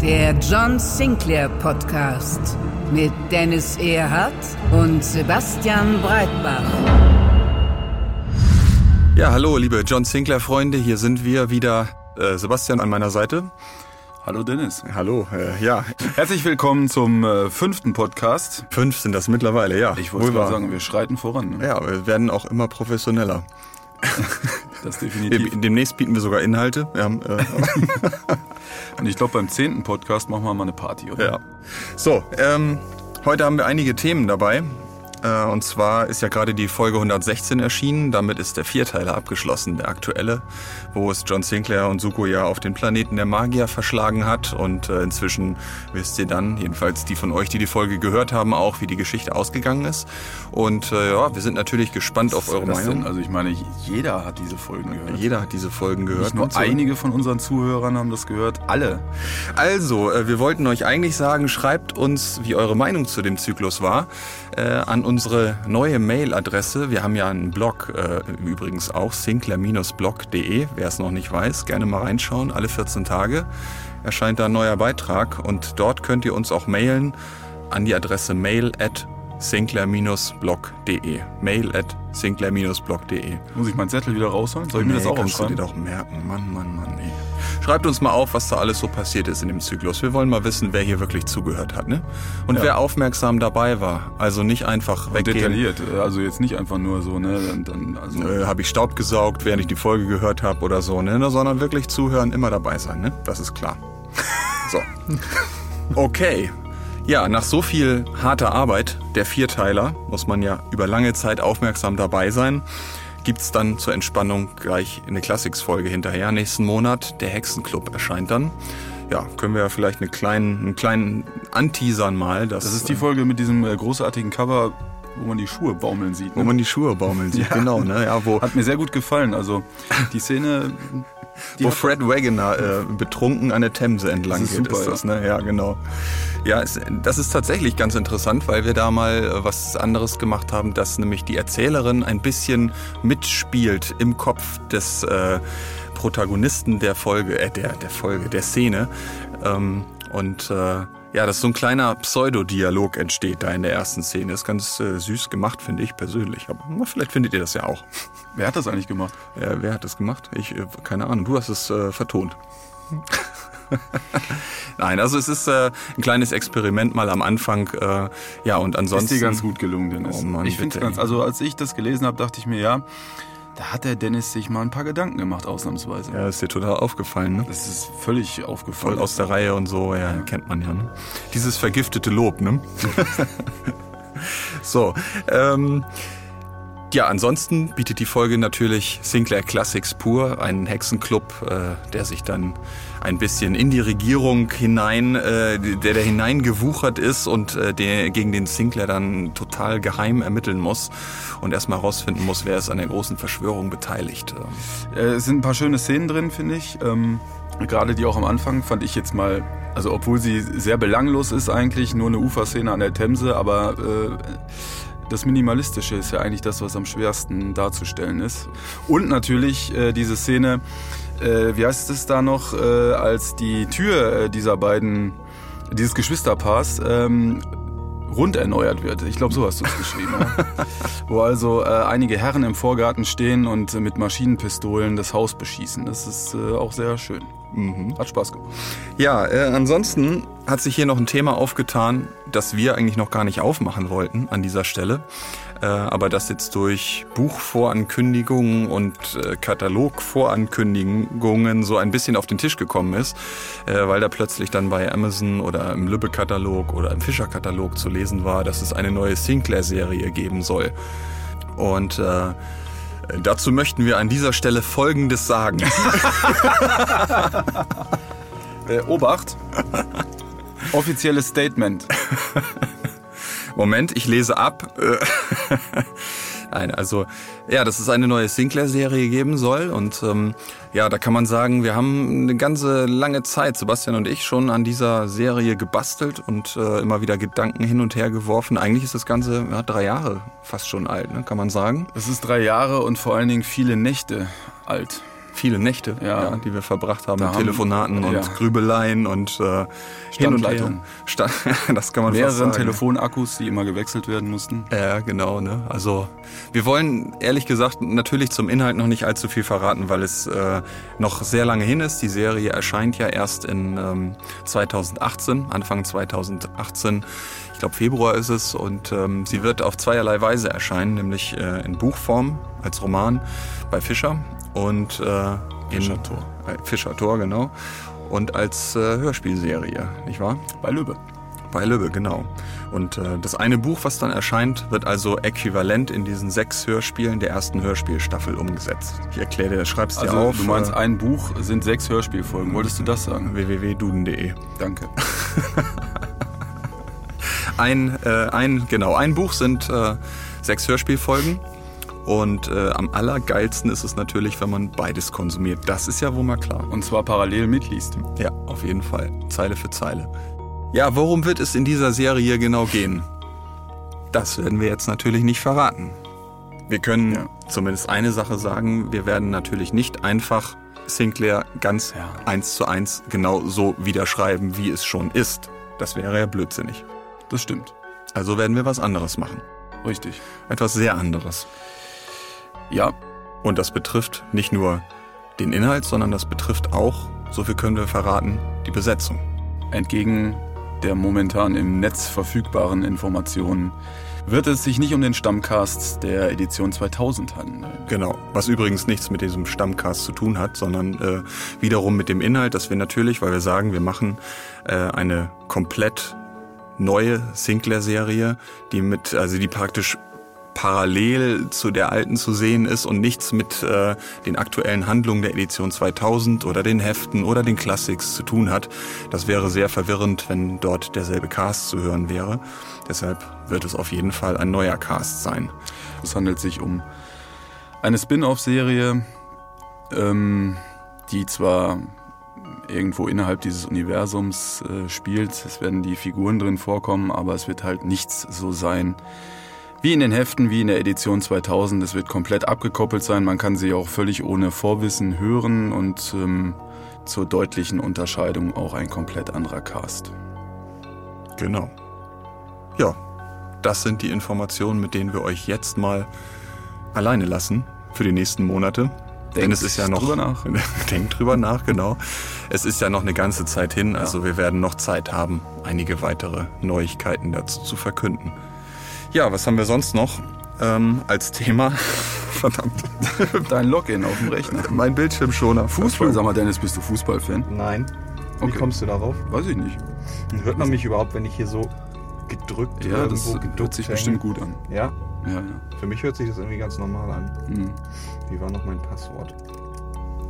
Der John Sinclair Podcast mit Dennis Erhardt und Sebastian Breitbach. Ja, hallo, liebe John Sinclair-Freunde, hier sind wir wieder. Äh, Sebastian an meiner Seite. Hallo Dennis. Hallo, äh, ja. Herzlich willkommen zum äh, fünften Podcast. Fünf sind das mittlerweile, ja. Ich wollte mal sagen, wir schreiten voran. Ne? Ja, wir werden auch immer professioneller. Das definitiv. Wir- Demnächst bieten wir sogar Inhalte. Wir haben, äh, Und ich glaube, beim zehnten Podcast machen wir mal eine Party, oder? ja. So, ähm, heute haben wir einige Themen dabei. Äh, und zwar ist ja gerade die Folge 116 erschienen. Damit ist der Vierteiler abgeschlossen, der aktuelle, wo es John Sinclair und Suko ja auf den Planeten der Magier verschlagen hat. Und äh, inzwischen wisst ihr dann, jedenfalls die von euch, die die Folge gehört haben, auch, wie die Geschichte ausgegangen ist. Und äh, ja, wir sind natürlich gespannt auf eure Meinung. denn? Also ich meine, jeder hat diese Folgen gehört. Jeder hat diese Folgen gehört. Nicht nur so. einige von unseren Zuhörern haben das gehört, alle. Also, äh, wir wollten euch eigentlich sagen, schreibt uns, wie eure Meinung zu dem Zyklus war, äh, an unsere neue Mailadresse. Wir haben ja einen Blog, äh, übrigens auch, sinclair-blog.de. Wer es noch nicht weiß, gerne mal reinschauen. Alle 14 Tage erscheint da ein neuer Beitrag und dort könnt ihr uns auch mailen an die Adresse mail at sinclair-blog.de. Mail at sinclair-blog.de. Muss ich meinen Zettel wieder rausholen? Soll ich mir das auch kannst du dir aufschreiben? doch merken. Mann, Mann, Mann, ey. Schreibt uns mal auf, was da alles so passiert ist in dem Zyklus. Wir wollen mal wissen, wer hier wirklich zugehört hat, ne? Und Ja. wer aufmerksam dabei war. Also nicht einfach weggehen. detailliert. Also jetzt nicht einfach nur so, ne? Dann, dann, also, Äh, habe ich Staub gesaugt, während ich die Folge gehört habe oder so, ne? Sondern wirklich zuhören, immer dabei sein, ne? Das ist klar. So. Okay. Ja, nach so viel harter Arbeit, der Vierteiler, muss man ja über lange Zeit aufmerksam dabei sein, gibt's dann zur Entspannung gleich eine Classics-Folge hinterher. Nächsten Monat, der Hexenclub erscheint dann. Ja, können wir ja vielleicht eine kleinen, einen kleinen Anteasern mal. Dass, das ist die Folge mit diesem äh, großartigen Cover, wo man die Schuhe baumeln sieht. wo Ne? man die Schuhe baumeln sieht. Genau, ne? Ja, wo, Hat mir sehr gut gefallen. Also die Szene, die wo Fred Wagoner äh, betrunken an der Themse entlang Das ist geht, super, ist das, ne? Ja, genau. Ja, es, das ist tatsächlich ganz interessant, weil wir da mal äh, was anderes gemacht haben, dass nämlich die Erzählerin ein bisschen mitspielt im Kopf des äh, Protagonisten der Folge, äh, der, der Folge, der Szene. Ähm, und äh, ja, dass so ein kleiner Pseudodialog entsteht da in der ersten Szene. Ist ganz äh, süß gemacht, finde ich persönlich. Aber na, vielleicht findet ihr das ja auch. wer hat das eigentlich gemacht? Äh, wer hat das gemacht? Ich, äh, keine Ahnung. Du hast es äh, vertont. Nein, also es ist äh, ein kleines Experiment mal am Anfang. Äh, ja, und ansonsten. Ist dir ganz gut gelungen, Dennis. Oh Mann, ich finde bitte, ganz, also als ich das gelesen habe, dachte ich mir, ja, da hat der Dennis sich mal ein paar Gedanken gemacht, ausnahmsweise. Ja, ist dir total aufgefallen, ne? Das ist völlig aufgefallen. Voll aus der Reihe und so, ja, kennt man ja. Ne? Dieses vergiftete Lob, ne? so, ähm, ja, ansonsten bietet die Folge natürlich Sinclair Classics pur, einen Hexenclub, äh, der sich dann ein bisschen in die Regierung hinein, äh, der da hineingewuchert ist und äh, der gegen den Sinclair dann total geheim ermitteln muss und erstmal rausfinden muss, wer ist an der großen Verschwörung beteiligt. Äh, es sind ein paar schöne Szenen drin, finde ich. Ähm, Gerade die auch am Anfang fand ich jetzt mal, also obwohl sie sehr belanglos ist eigentlich, nur eine Uferszene an der Themse, aber äh, das Minimalistische ist ja eigentlich das, was am schwersten darzustellen ist. Und natürlich äh, diese Szene, äh, wie heißt es da noch, äh, als die Tür äh, dieser beiden, dieses Geschwisterpaars ähm, rund erneuert wird. Ich glaube, so hast du es geschrieben. ja? Wo also äh, einige Herren im Vorgarten stehen und mit Maschinenpistolen das Haus beschießen. Das ist äh, auch sehr schön. Hat Spaß gemacht. Ja, äh, ansonsten hat sich hier noch ein Thema aufgetan, das wir eigentlich noch gar nicht aufmachen wollten an dieser Stelle. Äh, aber das jetzt durch Buchvorankündigungen und äh, Katalogvorankündigungen so ein bisschen auf den Tisch gekommen ist, äh, weil da plötzlich dann bei Amazon oder im Lübbe-Katalog oder im Fischer-Katalog zu lesen war, dass es eine neue Sinclair-Serie geben soll. Und Äh, Dazu möchten wir an dieser Stelle Folgendes sagen. Äh, Obacht. Offizielles Statement. Moment, ich lese ab. Nein, also ja, dass es eine neue Sinclair-Serie geben soll. Und ähm, ja, da kann man sagen, wir haben eine ganze lange Zeit, Sebastian und ich, schon an dieser Serie gebastelt und äh, immer wieder Gedanken hin und her geworfen. Eigentlich ist das Ganze ja, drei Jahre fast schon alt, ne? kann man sagen. Es ist drei Jahre und vor allen Dingen viele Nächte alt. Viele Nächte, Ja. ja. die wir verbracht haben Da mit haben- Telefonaten und ja. Grübeleien und äh, hin und her. Standleitung. Sta das kann man Mehreren. Telefonakkus, die immer gewechselt werden mussten. Ja, genau. Ne? Also wir wollen ehrlich gesagt natürlich zum Inhalt noch nicht allzu viel verraten, weil es äh, noch sehr lange hin ist. Die Serie erscheint ja erst in ähm, 2018, Anfang 2018. Ich glaube Februar ist es und ähm, sie wird auf zweierlei Weise erscheinen, nämlich äh, in Buchform als Roman bei Fischer und äh, in Fischer Tor. Äh, Fischer Tor, genau. Und als äh, Hörspielserie, nicht wahr? Bei Löbe. Bei Löbe, genau. Und äh, das eine Buch, was dann erscheint, wird also äquivalent in diesen sechs Hörspielen der ersten Hörspielstaffel umgesetzt. Ich erkläre dir, schreib's dir Also auf. du meinst, äh, ein Buch sind sechs Hörspielfolgen. Wolltest du das sagen? www.duden.de. Danke. Ein, äh, ein, genau, ein Buch sind äh, sechs Hörspielfolgen. Und äh, am allergeilsten ist es natürlich, wenn man beides konsumiert. Das ist ja wohl mal klar. Und zwar parallel mitliest. Ja, auf jeden Fall. Zeile für Zeile. Ja, worum wird es in dieser Serie genau gehen? Das werden wir jetzt natürlich nicht verraten. Wir können Ja. zumindest eine Sache sagen. Wir werden natürlich nicht einfach Sinclair ganz Ja. eins zu eins genau so wiederschreiben, wie es schon ist. Das wäre ja blödsinnig. Das stimmt. Also werden wir was anderes machen. Richtig. Etwas sehr anderes. Ja, Und das betrifft nicht nur den Inhalt, sondern das betrifft auch, so viel können wir verraten, die Besetzung. entgegen der momentan im Netz verfügbaren Informationen wird es sich nicht um den Stammcast der Edition 2000 handeln. Genau, was übrigens nichts mit diesem Stammcast zu tun hat, sondern äh, wiederum mit dem Inhalt, dass wir natürlich, weil wir sagen, wir machen äh, eine komplett neue Sinclair-Serie, die mit, also die praktisch parallel zu der alten zu sehen ist und nichts mit äh, den aktuellen Handlungen der Edition 2000 oder den Heften oder den Classics zu tun hat. Das wäre sehr verwirrend, wenn dort derselbe Cast zu hören wäre. Deshalb wird es auf jeden Fall ein neuer Cast sein. Es handelt sich um eine Spin-off-Serie, ähm, die zwar irgendwo innerhalb dieses Universums äh, spielt. Es werden die Figuren drin vorkommen, aber es wird halt nichts so sein wie in den Heften, wie in der Edition 2000. Es wird komplett abgekoppelt sein. Man kann sie auch völlig ohne Vorwissen hören und ähm, zur deutlichen Unterscheidung auch ein komplett anderer Cast. Genau. Ja, das sind die Informationen, mit denen wir euch jetzt mal alleine lassen für die nächsten Monate. Denn Denkt es ist ja noch. drüber nach. Denkt drüber nach, genau. Es ist ja noch eine ganze Zeit hin, also wir werden noch Zeit haben, einige weitere Neuigkeiten dazu zu verkünden. Ja, was haben wir sonst noch ähm, als Thema? Verdammt. Dein Login auf dem Rechner. Mein Bildschirmschoner. Fußball, sag mal, Dennis, bist du Fußballfan? Nein. Wie Okay. kommst du darauf? Weiß ich nicht. Hört man mich überhaupt, wenn ich hier so gedrückt Ja, das hört sich hänge? bestimmt gut an. Ja, Ja, ja. für mich hört sich das irgendwie ganz normal an. Hm. Wie war noch mein Passwort?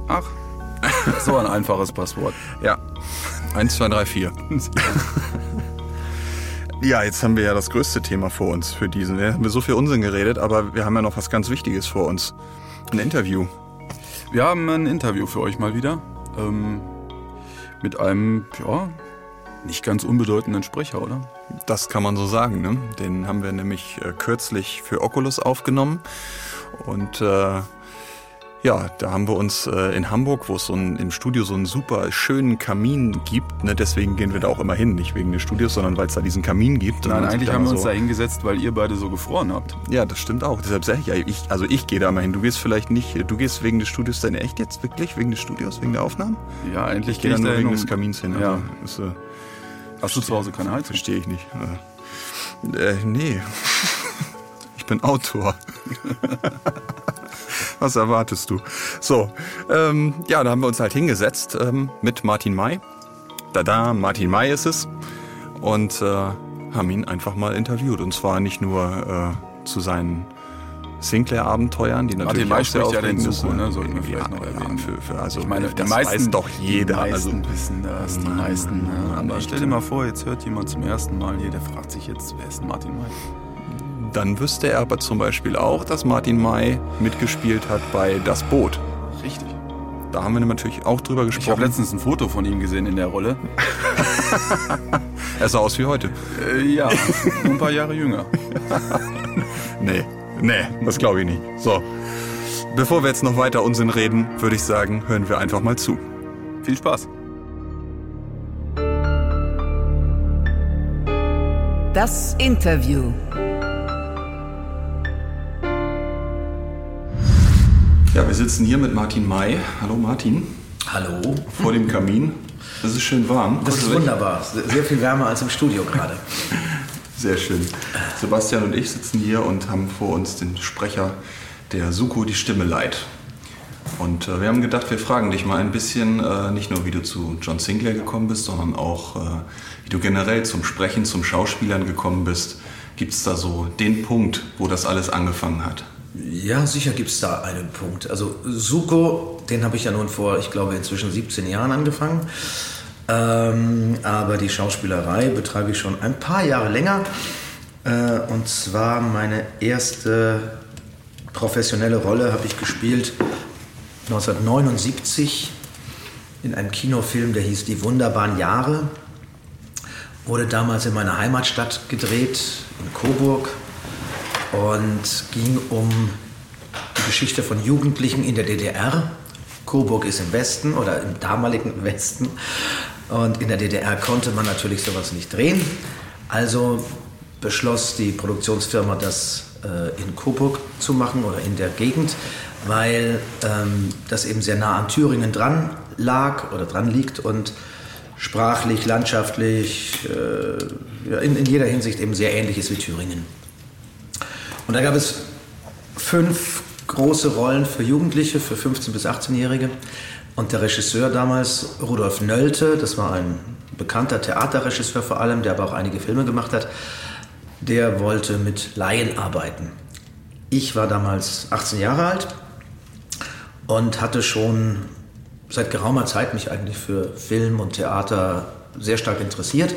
Ach, so ein einfaches Passwort. Ja, 1, 2, 3, 4. Ja, jetzt haben wir ja das größte Thema vor uns für diesen. Wir haben so viel Unsinn geredet, aber wir haben ja noch was ganz Wichtiges vor uns. Ein Interview. Wir haben ein Interview für euch mal wieder. Ähm, mit einem, ja, nicht ganz unbedeutenden Sprecher, oder? Das kann man so sagen, ne? Den haben wir nämlich äh, kürzlich für Oculus aufgenommen. Und äh, ja, da haben wir uns äh, in Hamburg, wo es so ein, im Studio so einen super schönen Kamin gibt. Ne? Deswegen gehen wir da auch immer hin, nicht wegen des Studios, sondern weil es da diesen Kamin gibt. Nein, eigentlich haben wir uns so da hingesetzt, weil ihr beide so gefroren habt. Ja, das stimmt auch. Deshalb sage ich ja, ich, also ich gehe da mal hin. Du gehst vielleicht nicht. Du gehst wegen des Studios dann echt jetzt wirklich? Wegen des Studios, wegen der Aufnahmen? Ja, endlich Ich gehe gehe dann ich nur da wegen hin, des um, Kamins hin. Ja. Also, ist, äh, Hast du zu Hause keine Heizung? verstehe ich nicht. Äh, äh, nee. ich bin Autor. Was erwartest du? So, ähm, ja, da haben wir uns halt hingesetzt ähm, mit Martin May. Da, da, Martin May ist es. Und äh, haben ihn einfach mal interviewt. Und zwar nicht nur äh, zu seinen Sinclair-Abenteuern, die natürlich May auch sehr spricht ja aufregend Suko, ne? Sollten wir Ja, vielleicht noch ja, erwähnen. Für, für, also, Ich meine, das meisten, weiß doch jeder. Die meisten also, wissen das, die meisten. Ja. Mann, Aber stell dir mal vor, jetzt hört jemand zum ersten Mal hier, der fragt sich jetzt, wer ist Martin May? Dann wüsste er aber zum Beispiel auch, dass Martin May mitgespielt hat bei Das Boot. Richtig. Da haben wir natürlich auch drüber Ich habe gesprochen. letztens ein Foto von ihm gesehen in der Rolle. er sah aus wie heute. Äh, ja, nur ein paar Jahre jünger. Nee, nee, das glaube ich nicht. So, bevor wir jetzt noch weiter Unsinn reden, würde ich sagen, hören wir einfach mal zu. Viel Spaß. Das Interview. Ja, wir sitzen hier mit Martin May. Hallo Martin, Hallo. vor dem Kamin. Es ist schön warm. Das ist wunderbar. Sehr viel wärmer als im Studio gerade. Sehr schön. Sebastian und ich sitzen hier und haben vor uns den Sprecher der Suko die Stimme leiht. Und äh, wir haben gedacht, wir fragen dich mal ein bisschen, äh, nicht nur wie du zu John Sinclair gekommen bist, sondern auch äh, wie du generell zum Sprechen, zum Schauspielern gekommen bist. Gibt es da so den Punkt, wo das alles angefangen hat? Ja, sicher gibt es da einen Punkt. Also Suko, den habe ich ja nun vor, ich glaube, inzwischen 17 Jahren angefangen. Ähm, aber die Schauspielerei betreibe ich schon ein paar Jahre länger. Äh, und zwar meine erste professionelle Rolle habe ich gespielt 1979 in einem Kinofilm, der hieß Die wunderbaren Jahre. Wurde damals in meiner Heimatstadt gedreht, in Coburg und ging um die Geschichte von Jugendlichen in der DDR. Coburg ist im Westen oder im damaligen Westen und in der DDR konnte man natürlich sowas nicht drehen. Also beschloss die Produktionsfirma, das äh, in Coburg zu machen oder in der Gegend, weil ähm, das eben sehr nah an Thüringen dran lag oder dran liegt und sprachlich, landschaftlich, äh, in, in jeder Hinsicht eben sehr ähnlich ist wie Thüringen. Und da gab es fünf große Rollen für Jugendliche, für 15- bis 18-Jährige. Und der Regisseur damals, Rudolf Nölte, das war ein bekannter Theaterregisseur vor allem, der aber auch einige Filme gemacht hat, der wollte mit Laien arbeiten. Ich war damals 18 Jahre alt und hatte schon seit geraumer Zeit mich eigentlich für Film und Theater sehr stark interessiert.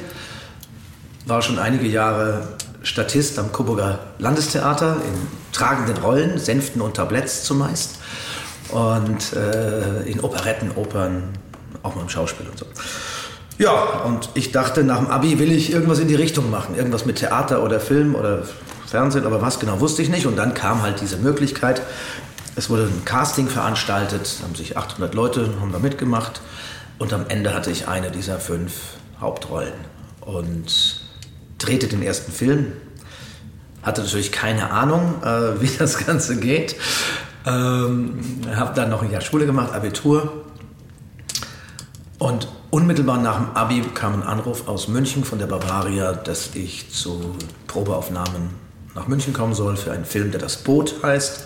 War schon einige Jahre Statist am Coburger Landestheater in tragenden Rollen, Sänften und Tabletts zumeist. Und äh, in Operetten, Opern, auch mal im Schauspiel und so. Ja, und ich dachte, nach dem Abi will ich irgendwas in die Richtung machen. Irgendwas mit Theater oder Film oder Fernsehen, aber was genau wusste ich nicht. Und dann kam halt diese Möglichkeit. Es wurde ein Casting veranstaltet, haben sich 800 Leute haben da mitgemacht. Und am Ende hatte ich eine dieser fünf Hauptrollen. Und drehte den ersten Film. Hatte natürlich keine Ahnung, äh, wie das Ganze geht. Ähm, habe dann noch ein Jahr Schule gemacht, Abitur. Und unmittelbar nach dem Abi kam ein Anruf aus München von der Bavaria, dass ich zu Probeaufnahmen nach München kommen soll für einen Film, der Das Boot heißt.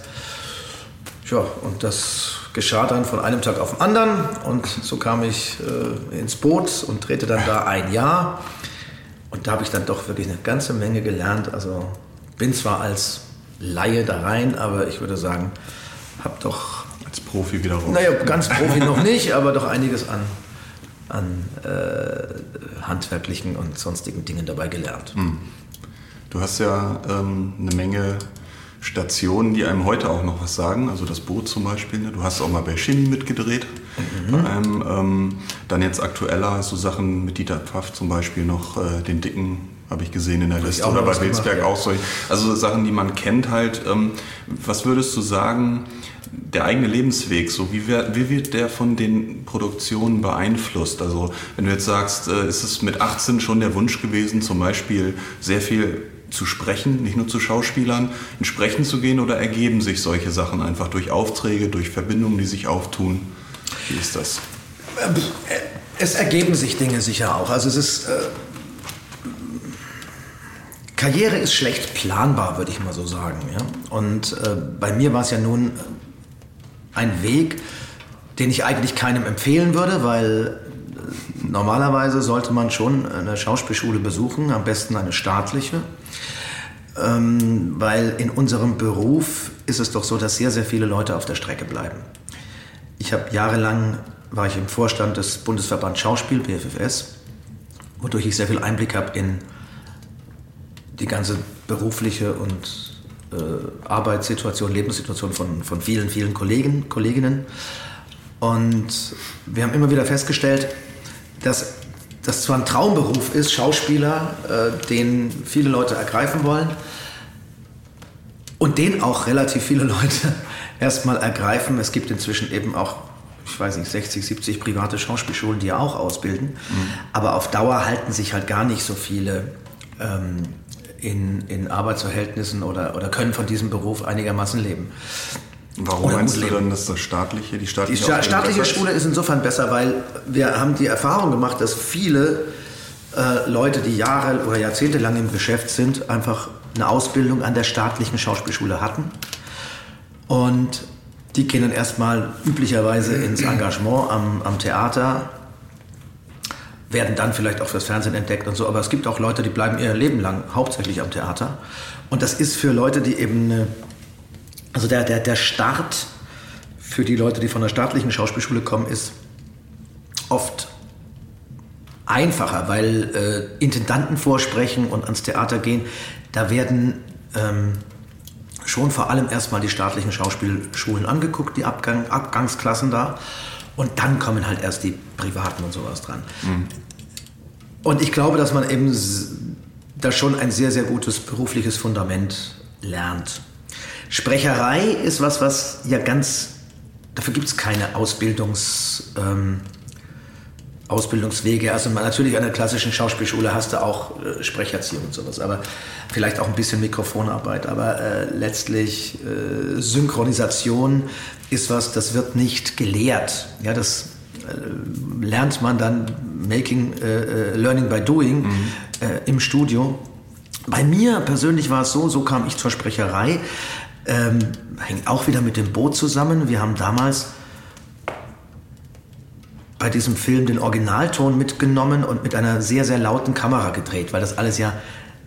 Ja, und das geschah dann von einem Tag auf den anderen. Und so kam ich äh, ins Boot und drehte dann da ein Jahr. Und da habe ich dann doch wirklich eine ganze Menge gelernt. Also bin zwar als Laie da rein, aber ich würde sagen, habe doch, Als Profi wiederum. naja, ganz Profi noch nicht, aber doch einiges an, an äh, handwerklichen und sonstigen Dingen dabei gelernt. Du hast ja ähm, eine Menge Stationen, die einem heute auch noch was sagen. Also das Boot zum Beispiel. Ne? Du hast auch mal bei Shinny mitgedreht. Bei einem, ähm, dann jetzt aktueller so Sachen mit Dieter Pfaff zum Beispiel noch äh, den Dicken habe ich gesehen in der Liste auch oder bei Wilsberg ja. auch solche. Also Sachen, die man kennt halt. Ähm, was würdest du sagen? Der eigene Lebensweg, so wie, wer, wie wird der von den Produktionen beeinflusst? Also wenn du jetzt sagst, äh, ist es mit 18 schon der Wunsch gewesen, zum Beispiel sehr viel zu sprechen, nicht nur zu Schauspielern, in Sprechen zu gehen oder ergeben sich solche Sachen einfach durch Aufträge, durch Verbindungen, die sich auftun? Wie ist das? Es ergeben sich Dinge sicher auch. Also es ist. Äh, Karriere ist schlecht planbar, würde ich mal so sagen. Ja? Und äh, bei mir war es ja nun ein Weg, den ich eigentlich keinem empfehlen würde, weil äh, normalerweise sollte man schon eine Schauspielschule besuchen, am besten eine staatliche. ähm, weil in unserem Beruf ist es doch so, dass sehr, sehr viele Leute auf der Strecke bleiben. Ich habe jahrelang, war ich im Vorstand des Bundesverband Schauspiel, BFFS, wodurch ich sehr viel Einblick habe in die ganze berufliche und äh, Arbeitssituation, Lebenssituation von, von vielen, vielen Kollegen, Kolleginnen. Und wir haben immer wieder festgestellt, dass das zwar ein Traumberuf ist, Schauspieler, äh, den viele Leute ergreifen wollen und den auch relativ viele Leute erstmal ergreifen. Es gibt inzwischen eben auch, ich weiß nicht, 60, 70 private Schauspielschulen, die ja auch ausbilden. Mhm. Aber auf Dauer halten sich halt gar nicht so viele ähm, in, in Arbeitsverhältnissen oder, oder können von diesem Beruf einigermaßen leben. Warum oder meinst du denn, dass das staatliche, die staatliche, die staatliche Schule ist insofern besser, weil wir haben die Erfahrung gemacht, dass viele äh, Leute, die Jahre oder Jahrzehnte lang im Geschäft sind, einfach eine Ausbildung an der staatlichen Schauspielschule hatten. Und die gehen dann erstmal üblicherweise ins Engagement am, am Theater, werden dann vielleicht auch fürs Fernsehen entdeckt und so. Aber es gibt auch Leute, die bleiben ihr Leben lang hauptsächlich am Theater. Und das ist für Leute, die eben eine also der, der, der Start für die Leute, die von der staatlichen Schauspielschule kommen, ist oft einfacher, weil äh, Intendanten vorsprechen und ans Theater gehen. Da werden ähm, schon vor allem erstmal die staatlichen Schauspielschulen angeguckt, die Abgang, Abgangsklassen da. Und dann kommen halt erst die privaten und sowas dran. Mhm. Und ich glaube, dass man eben da schon ein sehr, sehr gutes berufliches Fundament lernt. Sprecherei ist was, was ja ganz, dafür gibt es keine Ausbildungs, ähm, Ausbildungswege. Also natürlich an der klassischen Schauspielschule hast du auch äh, Sprecherziehung und sowas, aber vielleicht auch ein bisschen Mikrofonarbeit. Aber äh, letztlich äh, Synchronisation ist was, das wird nicht gelehrt. Ja, das äh, lernt man dann Making, äh, äh, Learning by Doing mhm. im Studio. Bei mir persönlich war es so, so kam ich zur Sprecherei. Ähm, hängt auch wieder mit dem Boot zusammen. Wir haben damals bei diesem Film den Originalton mitgenommen und mit einer sehr, sehr lauten Kamera gedreht, weil das alles ja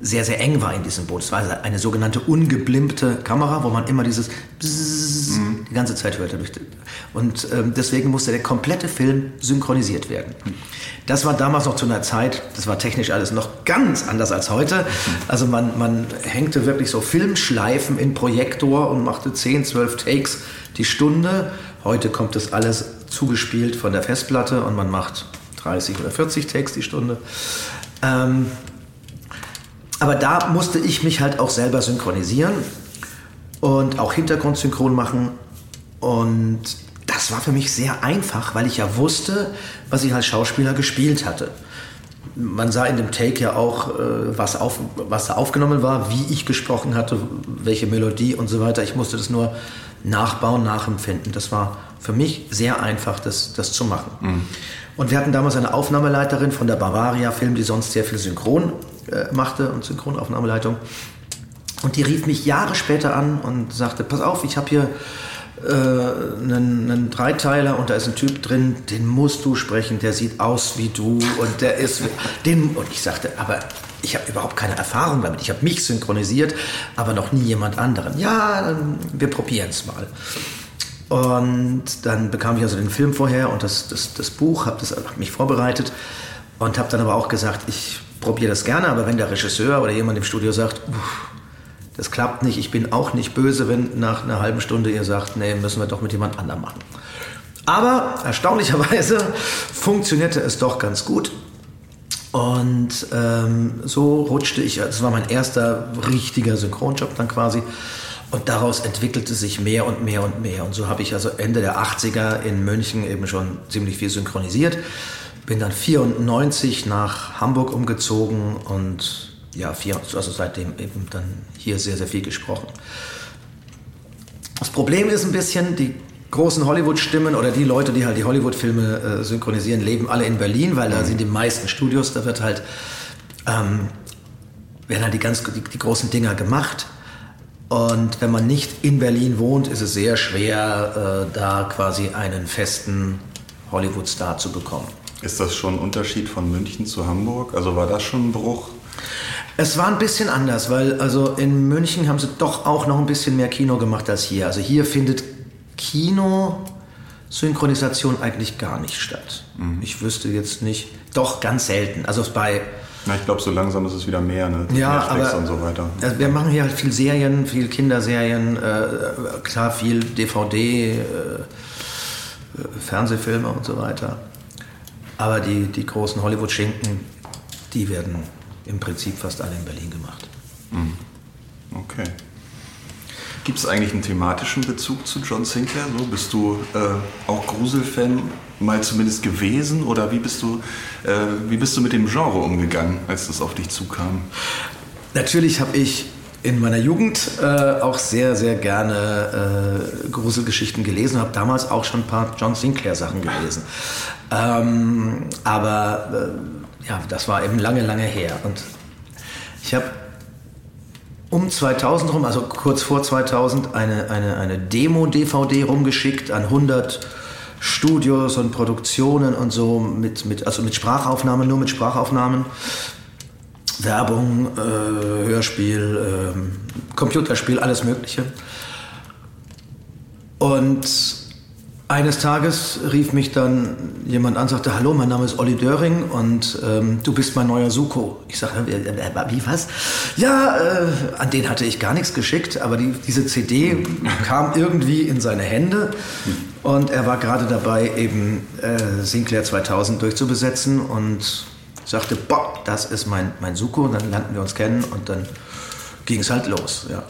sehr, sehr eng war in diesem Boot. Es war eine sogenannte ungeblimpte Kamera, wo man immer dieses Bzzz mhm. die ganze Zeit hörte. Und ähm, deswegen musste der komplette Film synchronisiert werden. Das war damals noch zu einer Zeit, das war technisch alles noch ganz anders als heute. Also man, man hängte wirklich so Filmschleifen in Projektor und machte 10, 12 Takes die Stunde. Heute kommt das alles zugespielt von der Festplatte und man macht 30 oder 40 Takes die Stunde. Ähm, aber da musste ich mich halt auch selber synchronisieren und auch Hintergrundsynchron machen. Und das war für mich sehr einfach, weil ich ja wusste, was ich als Schauspieler gespielt hatte. Man sah in dem Take ja auch, äh, was, auf, was da aufgenommen war, wie ich gesprochen hatte, welche Melodie und so weiter. Ich musste das nur nachbauen, nachempfinden. Das war für mich sehr einfach, das, das zu machen. Mhm. Und wir hatten damals eine Aufnahmeleiterin von der Bavaria Film, die sonst sehr viel Synchron äh, machte und Synchronaufnahmeleitung. Und die rief mich Jahre später an und sagte, pass auf, ich habe hier äh, einen, einen, Dreiteiler und da ist ein Typ drin, den musst du sprechen, der sieht aus wie du und der ist den und ich sagte, aber ich habe überhaupt keine Erfahrung damit. Ich habe mich synchronisiert, aber noch nie jemand anderen. Ja, wir probieren es mal. Und dann bekam ich also den Film vorher und das, das, das Buch, habe hab mich vorbereitet und habe dann aber auch gesagt, ich probiere das gerne, aber wenn der Regisseur oder jemand im Studio sagt, das klappt nicht, ich bin auch nicht böse, wenn nach einer halben Stunde ihr sagt, nee, müssen wir doch mit jemand anderem machen. Aber erstaunlicherweise funktionierte es doch ganz gut. Und ähm, so rutschte ich, das war mein erster richtiger Synchronjob dann quasi. Und daraus entwickelte sich mehr und mehr und mehr. Und so habe ich also Ende der 80er in München eben schon ziemlich viel synchronisiert. Bin dann 94 nach Hamburg umgezogen und ja, vier, also seitdem eben dann hier sehr, sehr viel gesprochen. Das Problem ist ein bisschen, die großen Hollywood-Stimmen oder die Leute, die halt die Hollywood-Filme äh, synchronisieren, leben alle in Berlin, weil da mhm. sind die meisten Studios, da wird halt, ähm, werden halt die, ganz, die, die großen Dinger gemacht. Und wenn man nicht in Berlin wohnt, ist es sehr schwer, äh, da quasi einen festen Hollywood-Star zu bekommen. Ist das schon ein Unterschied von München zu Hamburg? Also war das schon ein Bruch? Es war ein bisschen anders, weil also in München haben sie doch auch noch ein bisschen mehr Kino gemacht als hier. Also hier findet Kino Synchronisation eigentlich gar nicht statt. Mhm. Ich wüsste jetzt nicht, doch ganz selten. Also bei Na, ich glaube, so langsam ist es wieder mehr, ne? ja, Netflix aber und so weiter. Also wir machen hier halt viel Serien, viel Kinderserien, äh, klar viel DVD, äh, Fernsehfilme und so weiter. Aber die, die großen Hollywood-Schinken, die werden im Prinzip fast alle in Berlin gemacht. Okay. Gibt es eigentlich einen thematischen Bezug zu John Sinclair? So, bist du äh, auch Gruselfan mal zumindest gewesen oder wie bist du, äh, wie bist du mit dem Genre umgegangen, als das auf dich zukam? Natürlich habe ich in meiner Jugend äh, auch sehr, sehr gerne äh, Gruselgeschichten gelesen, habe damals auch schon ein paar John Sinclair-Sachen gelesen. Ähm, aber äh, ja, das war eben lange, lange her. Und ich habe um 2000 rum, also kurz vor 2000, eine, eine, eine Demo-DVD rumgeschickt an 100 Studios und Produktionen und so, mit, mit, also mit Sprachaufnahmen, nur mit Sprachaufnahmen. Werbung, äh, Hörspiel, ähm, Computerspiel, alles Mögliche. Und eines Tages rief mich dann jemand an, sagte, hallo, mein Name ist Olli Döring und ähm, du bist mein neuer Suko. Ich sage, äh, äh, wie was? Ja, äh, an den hatte ich gar nichts geschickt, aber die, diese CD kam irgendwie in seine Hände und er war gerade dabei, eben äh, Sinclair 2000 durchzubesetzen und sagte, boah, das ist mein, mein Suko. Und dann lernten wir uns kennen und dann ging es halt los. Ja.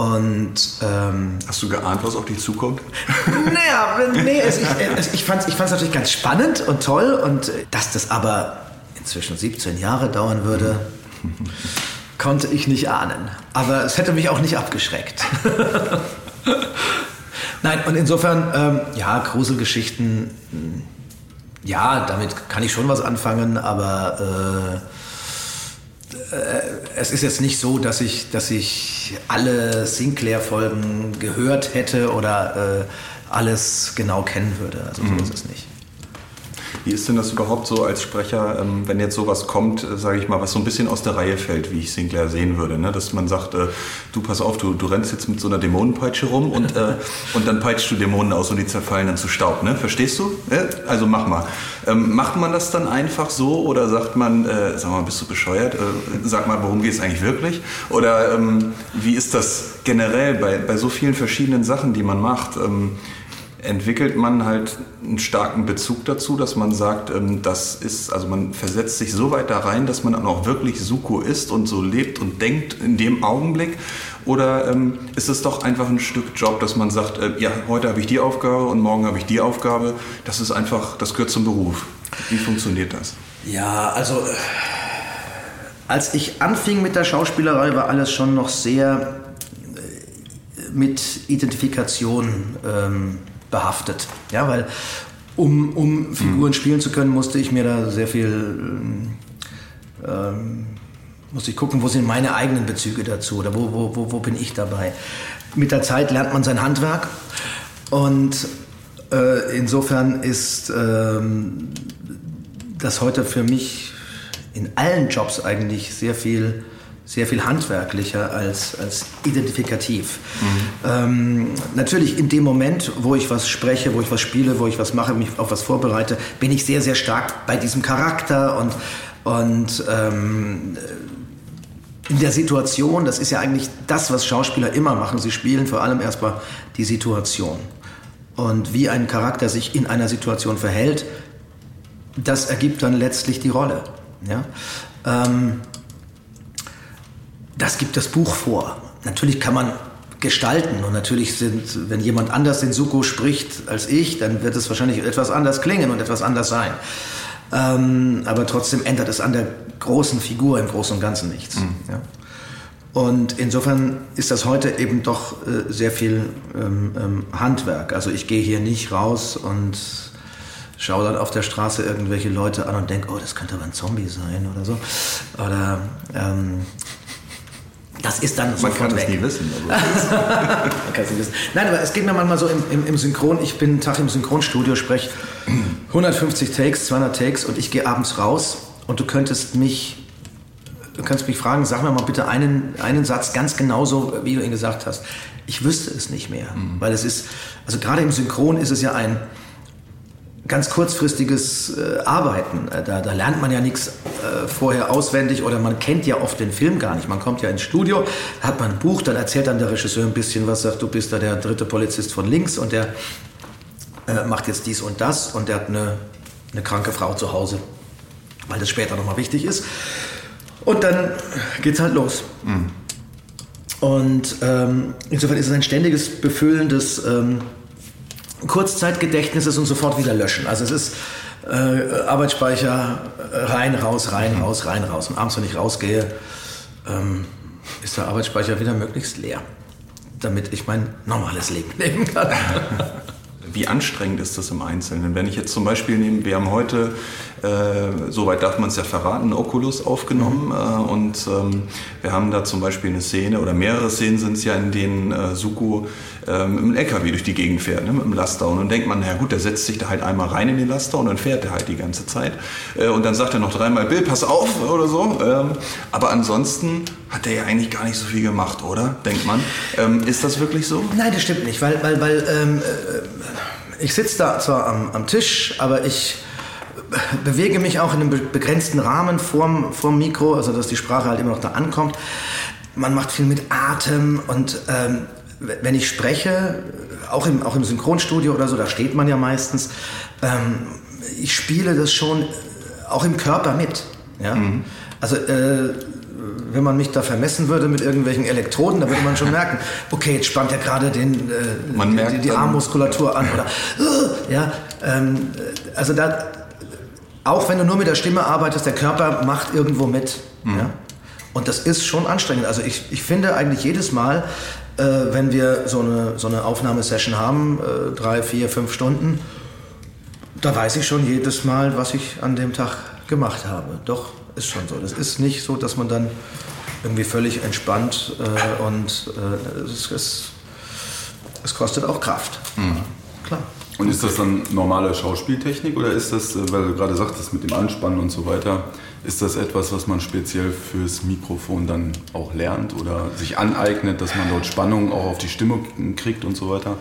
Und ähm, Hast du geahnt, was auf dich zukommt? naja, nee, es, ich, es, ich fand es ich fand's natürlich ganz spannend und toll. Und äh, dass das aber inzwischen 17 Jahre dauern würde, konnte ich nicht ahnen. Aber es hätte mich auch nicht abgeschreckt. Nein, und insofern, ähm, ja, Gruselgeschichten, mh, ja, damit kann ich schon was anfangen, aber äh, äh, es ist jetzt nicht so, dass ich, dass ich alle Sinclair-Folgen gehört hätte oder äh, alles genau kennen würde. Also so ist es nicht. Wie ist denn das überhaupt so als Sprecher, ähm, wenn jetzt sowas kommt, äh, sage ich mal, was so ein bisschen aus der Reihe fällt, wie ich Sinclair sehen würde, ne? dass man sagt, äh, du pass auf, du, du rennst jetzt mit so einer Dämonenpeitsche rum und, äh, und dann peitschst du Dämonen aus und die zerfallen dann zu Staub, ne? verstehst du? Ja? Also mach mal. Ähm, macht man das dann einfach so oder sagt man, äh, sag mal, bist du bescheuert? Äh, sag mal, worum geht es eigentlich wirklich? Oder ähm, wie ist das generell bei, bei so vielen verschiedenen Sachen, die man macht? Ähm, entwickelt man halt einen starken Bezug dazu, dass man sagt, ähm, das ist, also man versetzt sich so weit da rein, dass man dann auch wirklich Suko ist und so lebt und denkt in dem Augenblick? Oder ähm, ist es doch einfach ein Stück Job, dass man sagt, äh, ja, heute habe ich die Aufgabe und morgen habe ich die Aufgabe. Das ist einfach, das gehört zum Beruf. Wie funktioniert das? Ja, also äh, als ich anfing mit der Schauspielerei, war alles schon noch sehr äh, mit Identifikation ähm, behaftet. Ja, weil um, um Figuren spielen zu können, musste ich mir da sehr viel, ähm, ähm, musste ich gucken, wo sind meine eigenen Bezüge dazu oder wo, wo, wo, wo bin ich dabei. Mit der Zeit lernt man sein Handwerk und äh, insofern ist ähm, das heute für mich in allen Jobs eigentlich sehr viel, sehr viel handwerklicher als, als identifikativ. Ähm, natürlich in dem Moment, wo ich was spreche, wo ich was spiele, wo ich was mache, mich auf was vorbereite, bin ich sehr, sehr stark bei diesem Charakter und, und ähm, in der Situation, das ist ja eigentlich das, was Schauspieler immer machen. Sie spielen vor allem erstmal die Situation. Und wie ein Charakter sich in einer Situation verhält, das ergibt dann letztlich die Rolle. Ja? Ähm, das gibt das Buch vor. Natürlich kann man gestalten und natürlich sind, wenn jemand anders den Suko spricht als ich, dann wird es wahrscheinlich etwas anders klingen und etwas anders sein. Ähm, aber trotzdem ändert es an der großen Figur im Großen und Ganzen nichts. Ja? Und insofern ist das heute eben doch äh, sehr viel ähm, ähm, Handwerk. Also ich gehe hier nicht raus und schaue dann auf der Straße irgendwelche Leute an und denke, oh, das könnte aber ein Zombie sein oder so. Oder ähm, das ist dann Man kann es nie wissen. Aber Man kann's nicht wissen. Nein, aber es geht mir manchmal so im, im, im Synchron. Ich bin einen Tag im Synchronstudio, spreche 150 Takes, 200 Takes und ich gehe abends raus und du könntest mich du kannst mich fragen, sag mir mal bitte einen, einen Satz ganz genauso, wie du ihn gesagt hast. Ich wüsste es nicht mehr, weil es ist, also gerade im Synchron ist es ja ein ganz kurzfristiges äh, Arbeiten. Äh, Da, da lernt man ja nichts äh, vorher auswendig oder man kennt ja oft den Film gar nicht. Man kommt ja ins Studio, hat man ein Buch, dann erzählt dann der Regisseur ein bisschen was, sagt, du bist da der dritte Polizist von links und der äh, macht jetzt dies und das und der hat eine, eine kranke Frau zu Hause, weil das später nochmal wichtig ist. Und dann geht's halt los. Und ähm, insofern ist es ein ständiges Befüllen des ähm, Kurzzeitgedächtnisses und sofort wieder löschen. Also es ist äh, Arbeitsspeicher äh, rein, raus, rein, raus, rein, raus. Und abends, wenn ich rausgehe, ähm, ist der Arbeitsspeicher wieder möglichst leer, damit ich mein normales Leben leben kann. Wie anstrengend ist das im Einzelnen? Wenn ich jetzt zum Beispiel nehme, wir haben heute, äh, soweit darf man es ja verraten, Oculus aufgenommen äh, und ähm, wir haben da zum Beispiel eine Szene oder mehrere Szenen sind es ja, in denen äh, Suko äh, mit einem LKW durch die Gegend fährt, ne, mit einem Laster und dann denkt man, na gut, der setzt sich da halt einmal rein in den Laster und dann fährt er halt die ganze Zeit äh, und dann sagt er noch dreimal, Bill, pass auf oder so. Ähm, aber ansonsten hat er ja eigentlich gar nicht so viel gemacht, oder? Denkt man. Ähm, ist das wirklich so? Nein, das stimmt nicht, weil, weil, weil ähm, äh, ich sitze da zwar am, am Tisch, aber ich bewege mich auch in einem be- begrenzten Rahmen vorm, vorm Mikro, also dass die Sprache halt immer noch da ankommt. Man macht viel mit Atem und ähm, wenn ich spreche, auch im, auch im Synchronstudio oder so, da steht man ja meistens, ähm, ich spiele das schon auch im Körper mit. Ja? Also äh, wenn man mich da vermessen würde mit irgendwelchen Elektroden, da würde man schon merken, okay, jetzt spannt er gerade den, äh, die, die Armmuskulatur an. Oder, äh, ja, ähm, also da, auch wenn du nur mit der Stimme arbeitest, der Körper macht irgendwo mit. Ja? Und das ist schon anstrengend. Also ich, ich finde eigentlich jedes Mal, äh, wenn wir so eine, so eine Aufnahmesession haben, äh, drei, vier, fünf Stunden, da weiß ich schon jedes Mal, was ich an dem Tag gemacht habe. Doch, ist schon so. Das ist nicht so, dass man dann irgendwie völlig entspannt äh, und äh, es, es, es kostet auch Kraft. Klar. Und ist das dann normale Schauspieltechnik oder ist das, äh, weil du gerade sagtest, mit dem Anspannen und so weiter, ist das etwas, was man speziell fürs Mikrofon dann auch lernt oder sich aneignet, dass man dort Spannung auch auf die Stimme kriegt und so weiter?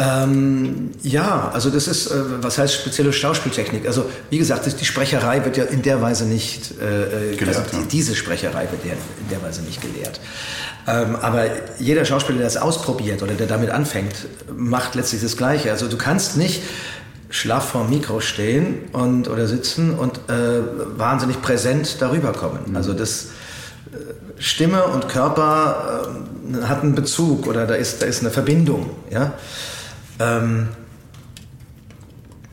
Ähm, ja, also das ist, äh, was heißt spezielle Schauspieltechnik? Also wie gesagt, die Sprecherei wird ja in der Weise nicht, äh, äh, Gelehrt, also die, ja. diese Sprecherei wird der, in der Weise nicht gelehrt. Ähm, aber jeder Schauspieler, der das ausprobiert oder der damit anfängt, macht letztlich das Gleiche. Also du kannst nicht schlaff vorm Mikro stehen und, oder sitzen und äh, wahnsinnig präsent darüber kommen. Also das äh, Stimme und Körper äh, hat einen Bezug oder da ist, da ist eine Verbindung. Ja? Ähm,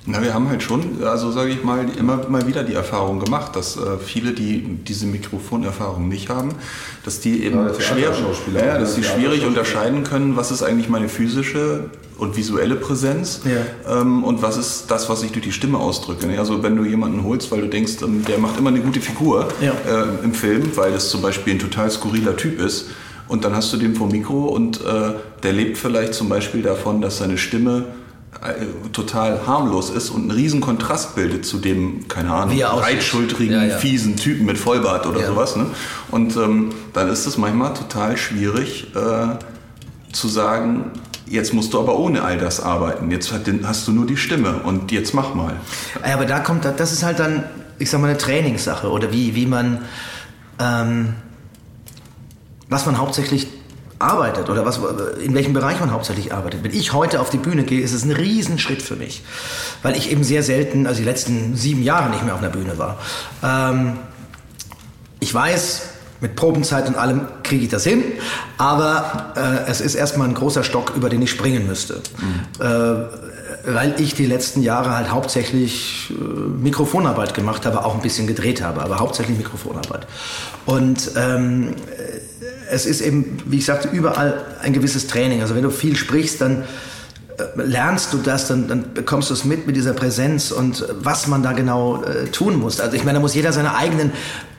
Na, wir haben halt schon, also sage ich mal, immer mal wieder die Erfahrung gemacht, dass äh, viele, die diese Mikrofonerfahrung nicht haben, dass die eben Gerade schwer, ja, dass sie schwierig unterscheiden können, was ist eigentlich meine physische und visuelle Präsenz Ja. ähm, und was ist das, was ich durch die Stimme ausdrücke. ne? Also wenn du jemanden holst, weil du denkst, ähm, der macht immer eine gute Figur Ja. äh, im Film, weil das zum Beispiel ein total skurriler Typ ist. Und dann hast du den vor Mikro und äh, der lebt vielleicht zum Beispiel davon, dass seine Stimme äh, total harmlos ist und einen riesen Kontrast bildet zu dem, keine Ahnung, breitschultrigen, Ja, ja. fiesen Typen mit Vollbart oder Ja. sowas. Ne? Und ähm, dann ist es manchmal total schwierig äh, zu sagen, jetzt musst du aber ohne all das arbeiten. Jetzt hast du nur die Stimme und jetzt mach mal. Aber da kommt, das ist halt dann, ich sag mal, eine Trainingssache oder wie, wie man, ähm, was man hauptsächlich arbeitet oder was, in welchem Bereich man hauptsächlich arbeitet. Wenn ich heute auf die Bühne gehe, ist es ein Riesenschritt für mich, weil ich eben sehr selten, also die letzten sieben Jahre nicht mehr auf einer Bühne war. Ähm, ich weiß, mit Probenzeit und allem kriege ich das hin, aber äh, es ist erstmal ein großer Stock, über den ich springen müsste. Äh, weil ich die letzten Jahre halt hauptsächlich äh, Mikrofonarbeit gemacht habe, auch ein bisschen gedreht habe, aber hauptsächlich Mikrofonarbeit. Und ähm, es ist eben, wie ich sagte, überall ein gewisses Training. Also wenn du viel sprichst, dann äh, lernst du das, dann, dann bekommst du es mit mit dieser Präsenz und äh, was man da genau äh, tun muss. Also ich meine, da muss jeder seine eigenen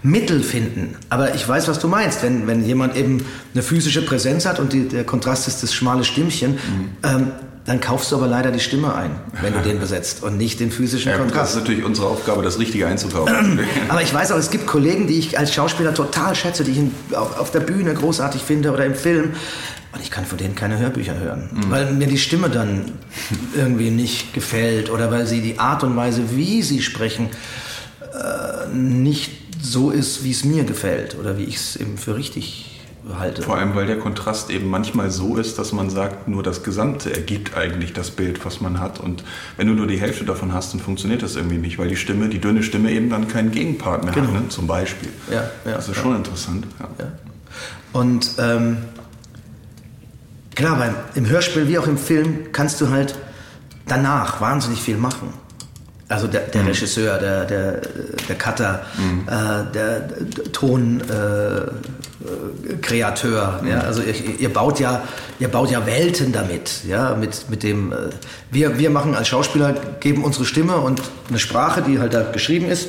Mittel finden. Aber ich weiß, was du meinst. Wenn, wenn jemand eben eine physische Präsenz hat und die, der Kontrast ist das schmale Stimmchen, ähm, dann kaufst du aber leider die Stimme ein, wenn du den besetzt und nicht den physischen Ja, gut, das Kontrast. ist natürlich unsere Aufgabe, das Richtige einzukaufen. Aber ich weiß auch, es gibt Kollegen, die ich als Schauspieler total schätze, die ich auf, auf der Bühne großartig finde oder im Film. Und ich kann von denen keine Hörbücher hören, weil mir die Stimme dann irgendwie nicht gefällt oder weil sie die Art und Weise, wie sie sprechen, äh, nicht so ist, wie es mir gefällt oder wie ich es eben für richtig halte. Vor allem, weil der Kontrast eben manchmal so ist, dass man sagt, nur das Gesamte ergibt eigentlich das Bild, was man hat. Und wenn du nur die Hälfte davon hast, dann funktioniert das irgendwie nicht, weil die Stimme, die dünne Stimme eben dann keinen Gegenpart mehr Genau. hat, ne? zum Beispiel. Ja, ja, das ist ja. schon interessant. Ja. Ja. Und ähm, klar, beim, im Hörspiel wie auch im Film kannst du halt danach wahnsinnig viel machen. Also der, der Regisseur, der, der, der Cutter, äh, der, der Tonkreateur. Äh, Kreateur, ja? Also ihr, ihr, baut ja, ihr baut ja Welten damit. Ja? Mit, mit dem, äh, wir, wir machen als Schauspieler, geben unsere Stimme und eine Sprache, die halt da geschrieben ist,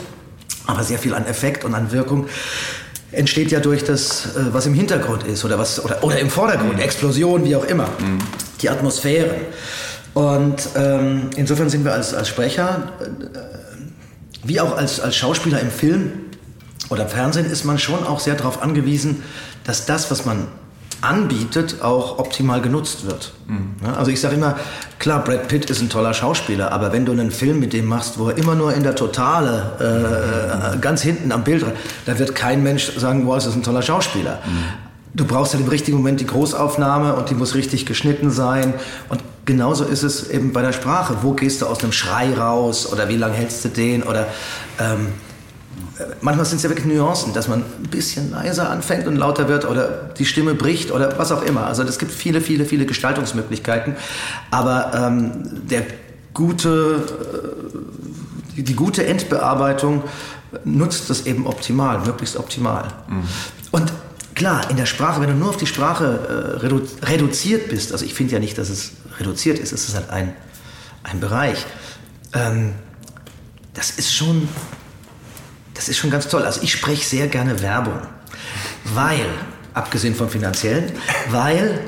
aber sehr viel an Effekt und an Wirkung entsteht ja durch das, äh, was im Hintergrund ist oder, was, oder, oder im Vordergrund, Explosion, wie auch immer. Die Atmosphären. Und ähm, insofern sind wir als, als Sprecher, äh, wie auch als, als Schauspieler im Film oder Fernsehen, ist man schon auch sehr darauf angewiesen, dass das, was man anbietet, auch optimal genutzt wird. Ja, also ich sage immer, klar, Brad Pitt ist ein toller Schauspieler, aber wenn du einen Film mit dem machst, wo er immer nur in der Totale äh, ganz hinten am Bild, da wird kein Mensch sagen, wow, das ist ein toller Schauspieler. Du brauchst halt im richtigen Moment die Großaufnahme und die muss richtig geschnitten sein. Und genauso ist es eben bei der Sprache. Wo gehst du aus einem Schrei raus oder wie lange hältst du den? Oder ähm, manchmal sind es ja wirklich Nuancen, dass man ein bisschen leiser anfängt und lauter wird oder die Stimme bricht oder was auch immer. Also es gibt viele, viele, viele Gestaltungsmöglichkeiten. Aber ähm, der gute, äh, die, gute Endbearbeitung nutzt das eben optimal, möglichst optimal. Und klar, in der Sprache, wenn du nur auf die Sprache äh, redu reduziert bist, also ich finde ja nicht, dass es reduziert ist, es ist halt ein, ein Bereich. Ähm, das ist schon, das ist schon ganz toll. Also ich spreche sehr gerne Werbung, weil, abgesehen vom finanziellen, weil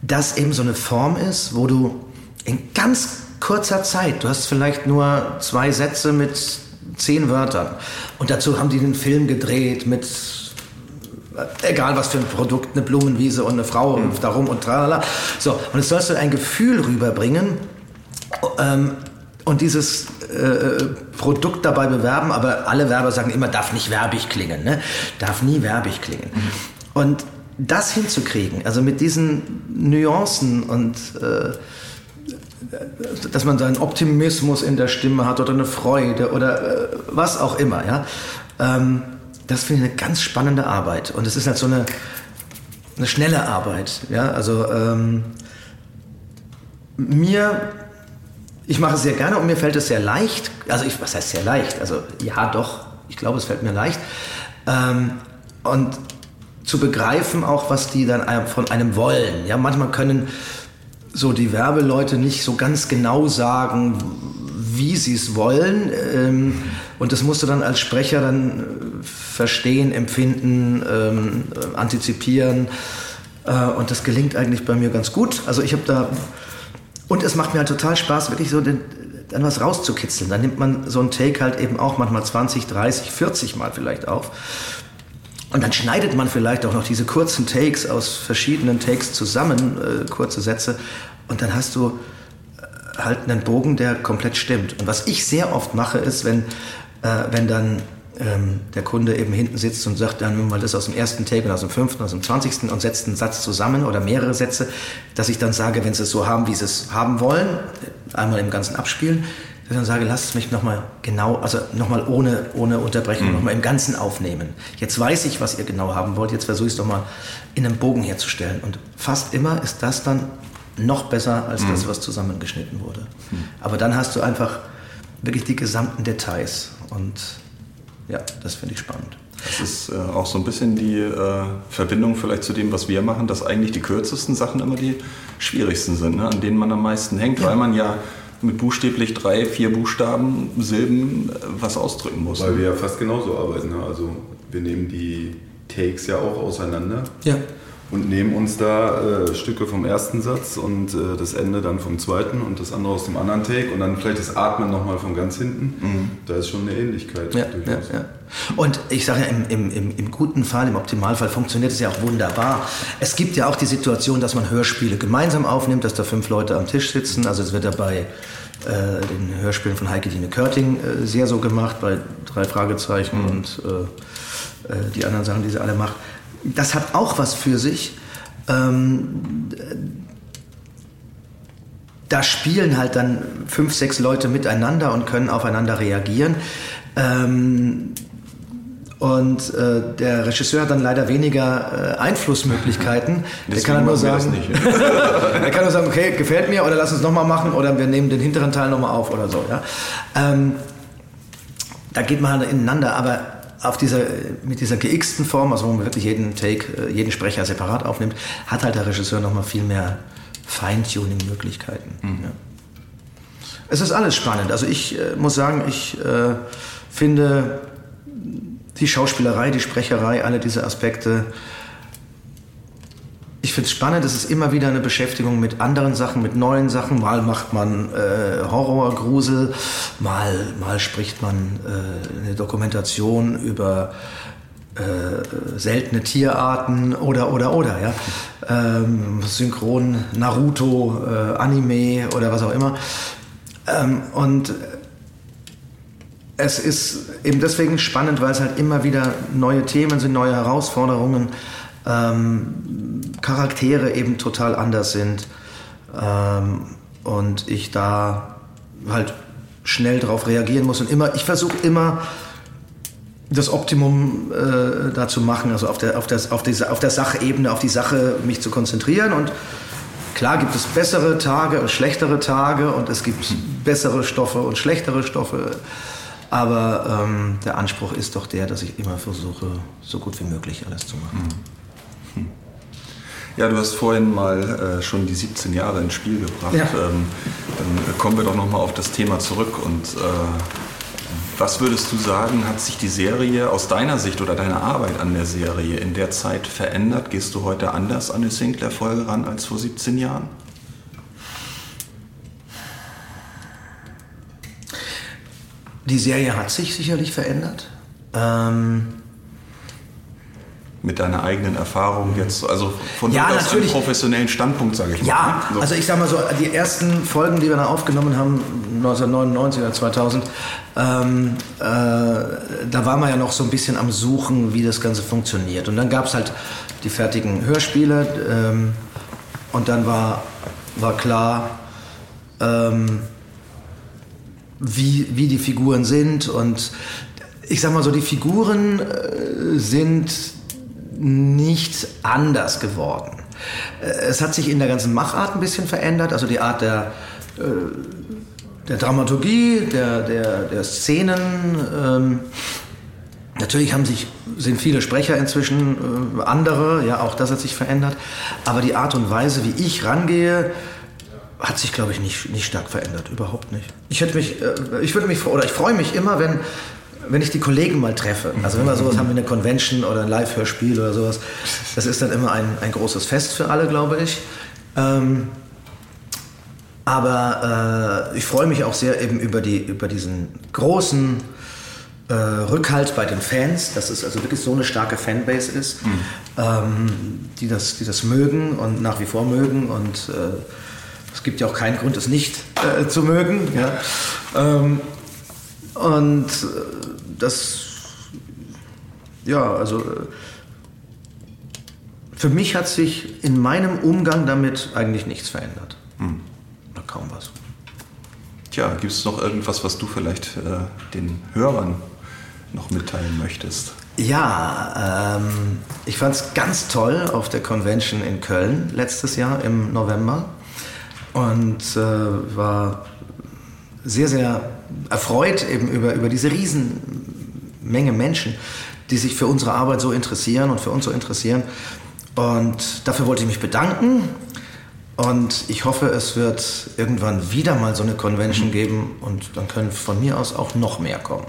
das eben so eine Form ist, wo du in ganz kurzer Zeit, du hast vielleicht nur zwei Sätze mit zehn Wörtern und dazu haben die den Film gedreht mit egal was für ein Produkt, eine Blumenwiese und eine Frau und darum und tralala. So, und jetzt sollst du ein Gefühl rüberbringen ähm, und dieses äh, Produkt dabei bewerben, aber alle Werber sagen immer, darf nicht werbig klingen, ne? darf nie werbig klingen. Und das hinzukriegen, also mit diesen Nuancen und äh, dass man da einen Optimismus in der Stimme hat oder eine Freude oder äh, was auch immer, ja. Ähm, das finde ich eine ganz spannende Arbeit. Und es ist halt so eine, eine schnelle Arbeit. Ja? Also ähm, mir, ich mache es sehr gerne und mir fällt es sehr leicht. Also ich, was heißt sehr leicht? Also ja, doch, ich glaube, es fällt mir leicht. Ähm, und zu begreifen auch, was die dann von einem wollen. Ja, manchmal können so die Werbeleute nicht so ganz genau sagen, wie sie es wollen. Ähm, und das musst du dann als Sprecher dann äh, verstehen, empfinden, ähm, äh, antizipieren. Äh, und das gelingt eigentlich bei mir ganz gut. Also ich habe da und es macht mir halt total Spaß, wirklich so den, dann was rauszukitzeln. Dann nimmt man so einen Take halt eben auch manchmal 20, 30, 40 Mal vielleicht auf. Und dann schneidet man vielleicht auch noch diese kurzen Takes aus verschiedenen Takes zusammen, äh, kurze Sätze. Und dann hast du halt einen Bogen, der komplett stimmt. Und was ich sehr oft mache, ist, wenn, äh, wenn dann ähm, der Kunde eben hinten sitzt und sagt, dann nimm mal das aus dem ersten Take und aus dem fünften, aus dem zwanzigsten und setzt einen Satz zusammen oder mehrere Sätze, dass ich dann sage, wenn sie es so haben, wie sie es haben wollen, einmal im Ganzen abspielen, dass ich dann sage, lasst es mich nochmal genau, also nochmal ohne, ohne Unterbrechung, nochmal im Ganzen aufnehmen. Jetzt weiß ich, was ihr genau haben wollt, jetzt versuche ich es doch mal in einem Bogen herzustellen. Und fast immer ist das dann noch besser als das, was zusammengeschnitten wurde. Aber dann hast du einfach wirklich die gesamten Details und ja, das finde ich spannend. Das ist äh, auch so ein bisschen die äh, Verbindung vielleicht zu dem, was wir machen, dass eigentlich die kürzesten Sachen immer die schwierigsten sind, ne? an denen man am meisten hängt, weil man ja mit buchstäblich drei, vier Buchstaben, Silben äh, was ausdrücken muss. Weil wir ja fast genauso arbeiten. Ne? Also wir nehmen die Takes ja auch auseinander Ja. Und nehmen uns da äh, Stücke vom ersten Satz und äh, das Ende dann vom zweiten und das andere aus dem anderen Take und dann vielleicht das Atmen nochmal von ganz hinten. Mhm. Da ist schon eine Ähnlichkeit. Ja, ja, ja. Und ich sage ja, im, im, im, im guten Fall, im Optimalfall funktioniert es ja auch wunderbar. Es gibt ja auch die Situation, dass man Hörspiele gemeinsam aufnimmt, dass da fünf Leute am Tisch sitzen. Also es wird ja bei äh, den Hörspielen von Heike Dine Körting äh, sehr so gemacht, bei drei Fragezeichen und äh, äh, die anderen Sachen, die sie alle macht. Das hat auch was für sich. Ähm, da spielen halt dann fünf, sechs Leute miteinander und können aufeinander reagieren. Ähm, und äh, der Regisseur hat dann leider weniger äh, Einflussmöglichkeiten. der Deswegen kann nur sagen, nicht. er kann nur sagen, okay, gefällt mir oder lass uns nochmal machen oder wir nehmen den hinteren Teil nochmal auf oder so. Ja? Ähm, da geht man halt ineinander, aber auf dieser, mit dieser geixten Form, also wo man wirklich jeden Take, äh, jeden Sprecher separat aufnimmt, hat halt der Regisseur nochmal viel mehr Feintuning-Möglichkeiten. Ja. Es ist alles spannend. Also ich äh, muss sagen, ich äh, finde die Schauspielerei, die Sprecherei, alle diese Aspekte, ich finde es spannend, es ist immer wieder eine Beschäftigung mit anderen Sachen, mit neuen Sachen. Mal macht man äh, Horror, Grusel, mal, mal spricht man äh, eine Dokumentation über äh, seltene Tierarten oder, oder, oder, ja. Ähm, Synchron, Naruto, äh, Anime oder was auch immer. Ähm, und es ist eben deswegen spannend, weil es halt immer wieder neue Themen sind, neue Herausforderungen, ähm, Charaktere eben total anders sind ähm, und ich da halt schnell darauf reagieren muss und immer, ich versuche immer das Optimum äh, da zu machen, also auf der, auf, der, auf, dieser, auf der Sachebene, auf die Sache mich zu konzentrieren und Klar gibt es bessere Tage und schlechtere Tage und es gibt bessere Stoffe und schlechtere Stoffe. Aber ähm, der Anspruch ist doch der, dass ich immer versuche, so gut wie möglich alles zu machen. Ja, du hast vorhin mal äh, schon die 17 Jahre ins Spiel gebracht. Ja. Ähm, dann kommen wir doch nochmal auf das Thema zurück. Und äh, was würdest du sagen, hat sich die Serie aus deiner Sicht oder deiner Arbeit an der Serie in der Zeit verändert? Gehst du heute anders an die Sinclair-Folge ran als vor 17 Jahren? Die Serie hat sich sicherlich verändert. Ähm, Mit deiner eigenen Erfahrung jetzt, also von Ja, durchaus einem professionellen Standpunkt, sage ich mal. Ja, ne? So. also ich sag mal so, die ersten Folgen, die wir da aufgenommen haben, 1999 oder 2000, ähm, äh, da war man ja noch so ein bisschen am Suchen, wie das Ganze funktioniert. Und dann gab es halt die fertigen Hörspiele ähm, und dann war, war klar, ähm, wie, wie die Figuren sind. Und ich sag mal so, die Figuren äh, sind nicht anders geworden. Äh, Es hat sich in der ganzen Machart ein bisschen verändert, also die Art der, äh, der Dramaturgie, der, der, der Szenen. Ähm, Natürlich haben sich, sind viele Sprecher inzwischen, äh, andere, ja, auch das hat sich verändert. Aber die Art und Weise, wie ich rangehe, hat sich, glaube ich, nicht, nicht stark verändert. Überhaupt nicht. Ich hätte mich, ich würde mich, oder ich freue mich immer, wenn, wenn ich die Kollegen mal treffe. Also wenn wir sowas haben wie eine Convention oder ein Live-Hörspiel oder sowas. Das ist dann immer ein, ein großes Fest für alle, glaube ich. Ähm, aber äh, ich freue mich auch sehr eben über, die, über diesen großen äh, Rückhalt bei den Fans, dass es also wirklich so eine starke Fanbase ist, ähm, die, das, die das mögen und nach wie vor mögen. Und äh, es gibt ja auch keinen Grund, es nicht äh, zu mögen. Ja. Ähm, und äh, das, ja, also äh, für mich hat sich in meinem Umgang damit eigentlich nichts verändert. Oder kaum was. Tja, gibt es noch irgendwas, was du vielleicht äh, den Hörern noch mitteilen möchtest? Ja, ähm, ich fand es ganz toll auf der Convention in Köln letztes Jahr im November und äh, war sehr, sehr erfreut eben über, über diese Riesenmenge Menschen, die sich für unsere Arbeit so interessieren und für uns so interessieren. Und dafür wollte ich mich bedanken. Und ich hoffe, es wird irgendwann wieder mal so eine Convention geben und dann können von mir aus auch noch mehr kommen.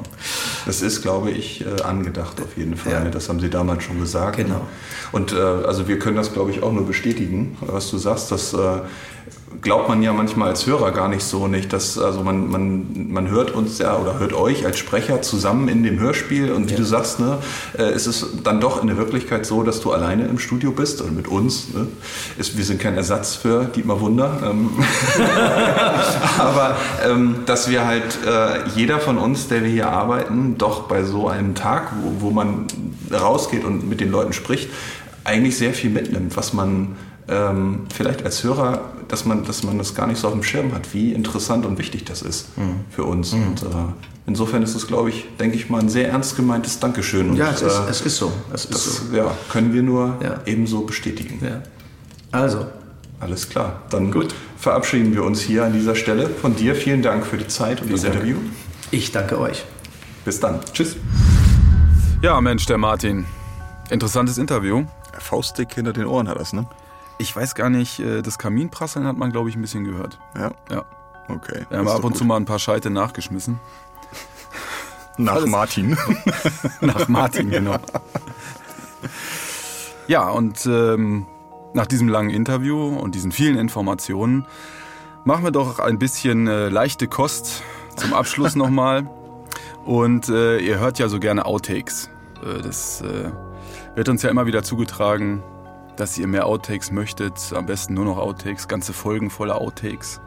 Das ist, glaube ich, äh, angedacht auf jeden Fall. Ja. Das haben Sie damals schon gesagt. Genau. Und äh, also wir können das, glaube ich, auch nur bestätigen, was du sagst. Das äh, glaubt man ja manchmal als Hörer gar nicht so nicht. Dass, also man, man, man hört uns ja oder hört euch als Sprecher zusammen in dem Hörspiel und wie du sagst, ne, äh, ist es dann doch in der Wirklichkeit so, dass du alleine im Studio bist und mit uns. Ne? Ist, wir sind kein Ersatz für Dietmar Wunder. Ähm, aber ähm, dass wir halt äh, jeder von uns, der wir hier arbeiten, doch bei so einem Tag, wo, wo man rausgeht und mit den Leuten spricht, eigentlich sehr viel mitnimmt, was man ähm, vielleicht als Hörer, dass man, dass man das gar nicht so auf dem Schirm hat, wie interessant und wichtig das ist für uns. Und äh, insofern ist es, glaube ich, denke ich mal, ein sehr ernst gemeintes Dankeschön. Und, Ja, es ist, äh, es ist so. Es ist das so. ja, können wir nur Ja. ebenso bestätigen. Ja. Also, Alles klar. Dann verabschieden wir uns hier an dieser Stelle von dir. Vielen Dank für die Zeit und das Dank. Interview. ich danke euch. Bis dann. Tschüss. Ja, Mensch, der Martin. Interessantes Interview. Faustdick hinter den Ohren hat das, ne? Ich weiß gar nicht, äh, das Kaminprasseln hat man, glaube ich, ein bisschen gehört. Ja. Ja. Okay. Wir haben ab und doch zu mal ein paar Scheite nachgeschmissen. gut. nach Martin. Nach Martin, genau. Ja, und ähm, nach diesem langen Interview und diesen vielen Informationen machen wir doch ein bisschen äh, leichte Kost zum Abschluss nochmal. Und äh, ihr hört ja so gerne Outtakes. Äh, das äh, wird uns ja immer wieder zugetragen, dass ihr mehr Outtakes möchtet. Am besten nur noch Outtakes, ganze Folgen voller Outtakes.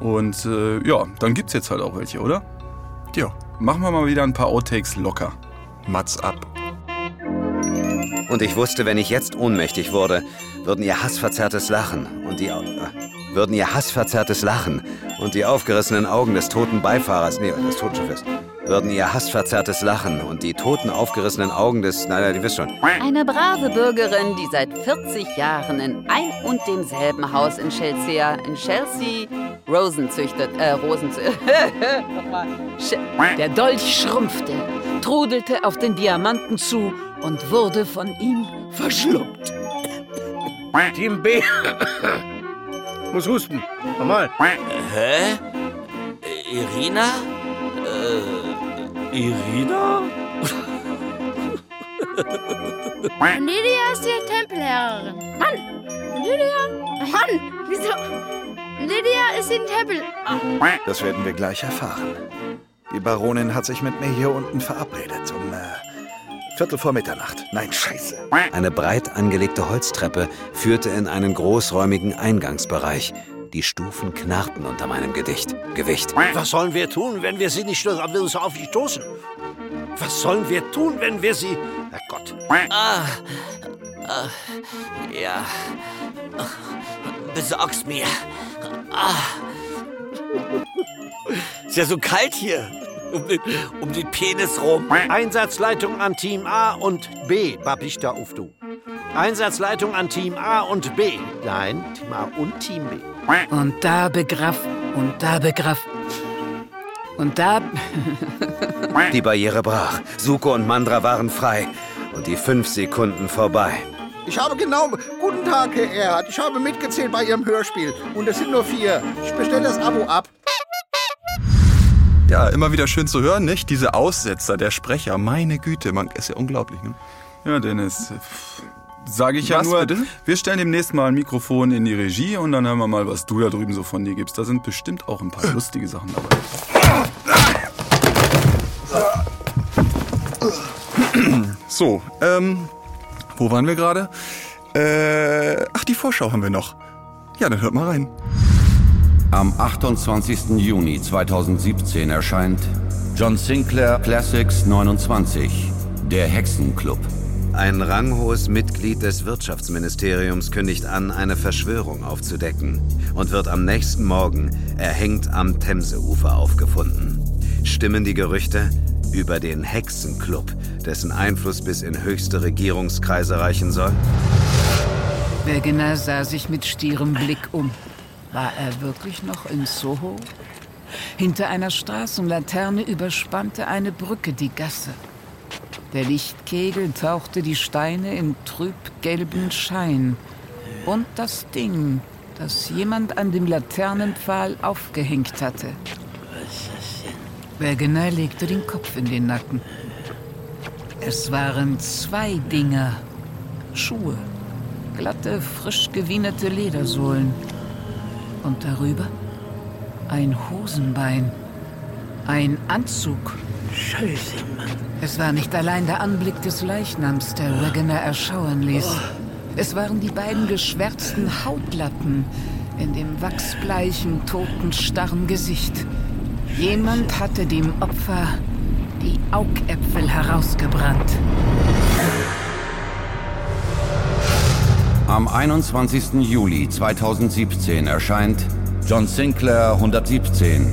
Und äh, ja, dann gibt's jetzt halt auch welche, oder? ja. Machen wir mal wieder ein paar Outtakes locker. Mats ab. Und ich wusste, wenn ich jetzt ohnmächtig wurde, würden ihr hassverzerrtes Lachen und die äh, würden ihr hassverzerrtes Lachen und die aufgerissenen Augen des toten Beifahrers, nee, des Totenschiffes, würden ihr hassverzerrtes Lachen und die toten aufgerissenen Augen des, nein, nein, die wisst schon. Eine brave Bürgerin, die seit 40 Jahren in ein und demselben Haus in Chelsea, in Chelsea, Rosen züchtet, äh, Rosen züchtet. Der Dolch schrumpfte, trudelte auf den Diamanten zu und wurde von ihm verschluckt. Team B. Muss husten. Normal. Hä? Irina? Äh, Irina? Lydia ist die Tempellehrerin. Mann! Lydia? Mann! Wieso? Lydia ist in Tempel. Das werden wir gleich erfahren. Die Baronin hat sich mit mir hier unten verabredet um äh, Viertel vor Mitternacht. Nein, scheiße. Eine breit angelegte Holztreppe führte in einen großräumigen Eingangsbereich. Die Stufen knarrten unter meinem Gedicht. Gewicht. Was sollen wir tun, wenn wir sie nicht nur so auf sie stoßen? Was sollen wir tun, wenn wir sie... Herrgott. Ah, ah, ja. Besorg's mir. Ah. Ist ja so kalt hier. Um den, um den Penis rum. Einsatzleitung an Team A und B, babbig da auf du. Einsatzleitung an Team A und B. Nein, Team A und Team B. Und da begraff, und da begraff. Und da. Die Barriere brach. Suko und Mandra waren frei. Und die fünf Sekunden vorbei. Ich habe genau. Guten Tag, Herr Erhard. Ich habe mitgezählt bei Ihrem Hörspiel. Und es sind nur vier. Ich bestelle das Abo ab. Ja, immer wieder schön zu hören, nicht? Diese Aussetzer der Sprecher, meine Güte, man ist ja unglaublich, ne? Ja, Dennis. Sage ich ja Was nur, bitte? wir stellen demnächst mal ein Mikrofon in die Regie und dann hören wir mal, was du da drüben so von dir gibst. Da sind bestimmt auch ein paar lustige Sachen dabei. So, ähm, wo waren wir gerade? Äh, ach, die Vorschau haben wir noch. Ja, dann hört mal rein. Am 28. Juni 2017 erscheint John Sinclair Classics 29, der Hexenclub. Ein ranghohes Mitglied des Wirtschaftsministeriums kündigt an, eine Verschwörung aufzudecken und wird am nächsten Morgen erhängt am Themseufer aufgefunden. Stimmen die Gerüchte über den Hexenclub, dessen Einfluss bis in höchste Regierungskreise reichen soll? Wegener sah sich mit stierem Blick um. War er wirklich noch in Soho? Hinter einer Straßenlaterne überspannte eine Brücke die Gasse. Der Lichtkegel tauchte die Steine in trübgelben Schein. Und das Ding, das jemand an dem Laternenpfahl aufgehängt hatte. Wegener legte den Kopf in den Nacken. Es waren zwei Dinger. Schuhe. Glatte, frisch gewienerte Ledersohlen. Und darüber ein Hosenbein. Ein Anzug. Scheiße, Mann. Es war nicht allein der Anblick des Leichnams, der Wegener erschauern ließ. Es waren die beiden geschwärzten Hautlappen in dem wachsbleichen, totenstarren Gesicht. Jemand hatte dem Opfer die Augäpfel herausgebrannt. Am 21. Juli 2017 erscheint John Sinclair 117.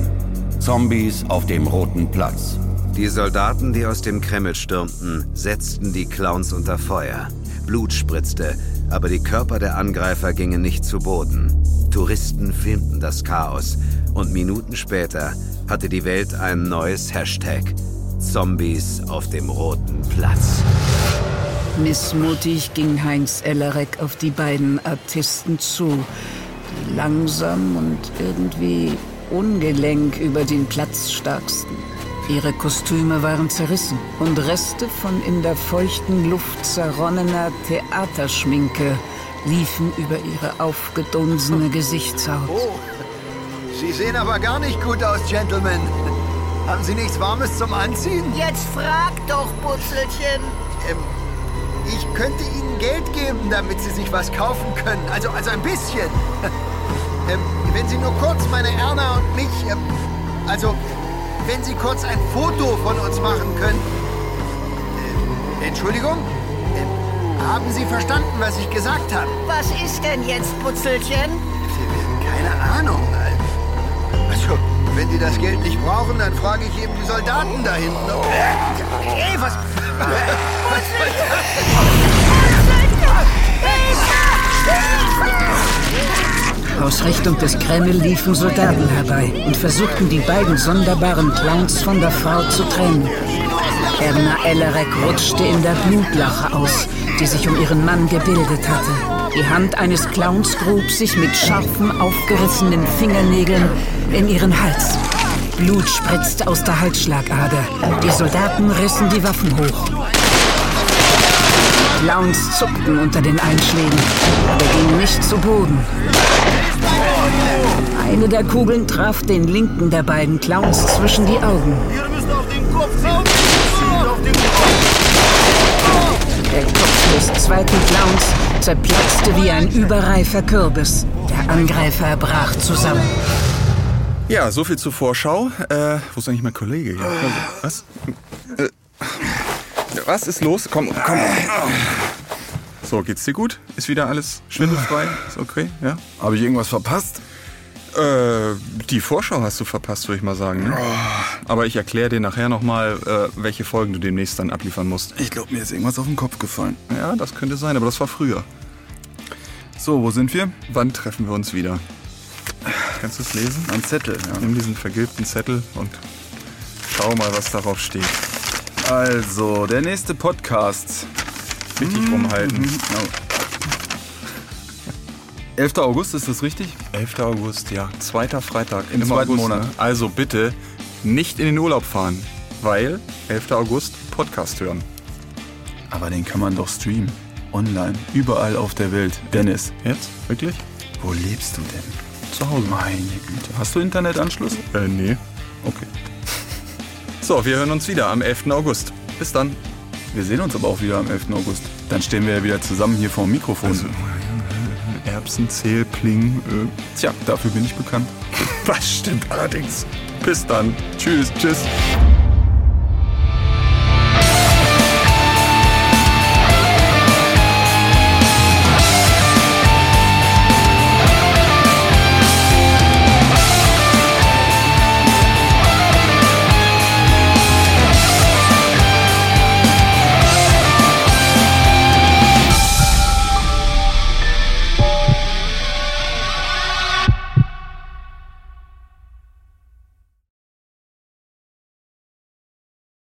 Zombies auf dem Roten Platz. Die Soldaten, die aus dem Kreml stürmten, setzten die Clowns unter Feuer. Blut spritzte, aber die Körper der Angreifer gingen nicht zu Boden. Touristen filmten das Chaos und Minuten später hatte die Welt ein neues Hashtag. Zombies auf dem Roten Platz. Missmutig ging Heinz Ellerek auf die beiden Artisten zu, die langsam und irgendwie ungelenk über den Platz starksten. Ihre Kostüme waren zerrissen und Reste von in der feuchten Luft zerronnener Theaterschminke liefen über ihre aufgedunsene Gesichtshaut. Oh, Sie sehen aber gar nicht gut aus, Gentlemen. Haben Sie nichts Warmes zum Anziehen? Jetzt frag doch, Putzelchen. Ähm, ich könnte Ihnen Geld geben, damit Sie sich was kaufen können. Also, also ein bisschen. ähm, wenn Sie nur kurz meine Erna und mich... Ähm, also, wenn Sie kurz ein Foto von uns machen können. Äh, Entschuldigung? Äh, haben Sie verstanden, was ich gesagt habe? Was ist denn jetzt, Putzelchen? Keine Ahnung. Also, wenn die das Geld nicht brauchen, dann frage ich eben die Soldaten da hinten. Äh, ey, was... Aus Richtung des Kreml liefen Soldaten herbei und versuchten die beiden sonderbaren Clowns von der Frau zu trennen. Erna Ellerek rutschte in der Blutlache aus, die sich um ihren Mann gebildet hatte. Die Hand eines Clowns grub sich mit scharfen, aufgerissenen Fingernägeln in ihren Hals. Blut spritzte aus der Halsschlagader. Die Soldaten rissen die Waffen hoch. Clowns zuckten unter den Einschlägen, aber gingen nicht zu Boden. Eine der Kugeln traf den linken der beiden Clowns zwischen die Augen. Ihr müsst auf den Kopf hauen! Auf den Kopf! Der Kopf des zweiten Clowns zerplatzte wie ein überreifer Kürbis. Der Angreifer brach zusammen. Ja, so viel zur Vorschau. Äh, wo ist eigentlich mein Kollege hier? Was? Äh, was ist los? Komm, komm. So, geht's dir gut? Ist wieder alles schwindelfrei? Ist okay, ja? Habe ich irgendwas verpasst? Äh, die Vorschau hast du verpasst, würde ich mal sagen. Ne? Aber ich erkläre dir nachher nochmal, äh, welche Folgen du demnächst dann abliefern musst. Ich glaube, mir ist irgendwas auf den Kopf gefallen. Ja, das könnte sein, aber das war früher. So, wo sind wir? Wann treffen wir uns wieder? Kannst du es lesen? Ein Zettel, ja. Nimm diesen vergilbten Zettel und schau mal, was darauf steht. Also, der nächste Podcast. Richtig rumhalten. Mhm. Oh. 11. August, ist das richtig? 11. August, ja. Zweiter Freitag Im zweiten August, Monat. Ne? Also bitte nicht in den Urlaub fahren, weil 11. August Podcast hören. Aber den kann man doch streamen. Online. Überall auf der Welt. Dennis. Jetzt? Wirklich? Wo lebst du denn? Zu Hause. Meine Güte. Hast du Internetanschluss? Äh, nee. Okay. So, wir hören uns wieder am 11. August. Bis dann. Wir sehen uns aber auch wieder am 11. August. Dann stehen wir ja wieder zusammen hier vor dem Mikrofon. Also, Erbsen, Zehl, Pling. Äh. Tja, dafür bin ich bekannt. Das stimmt allerdings. Bis dann. Tschüss, tschüss.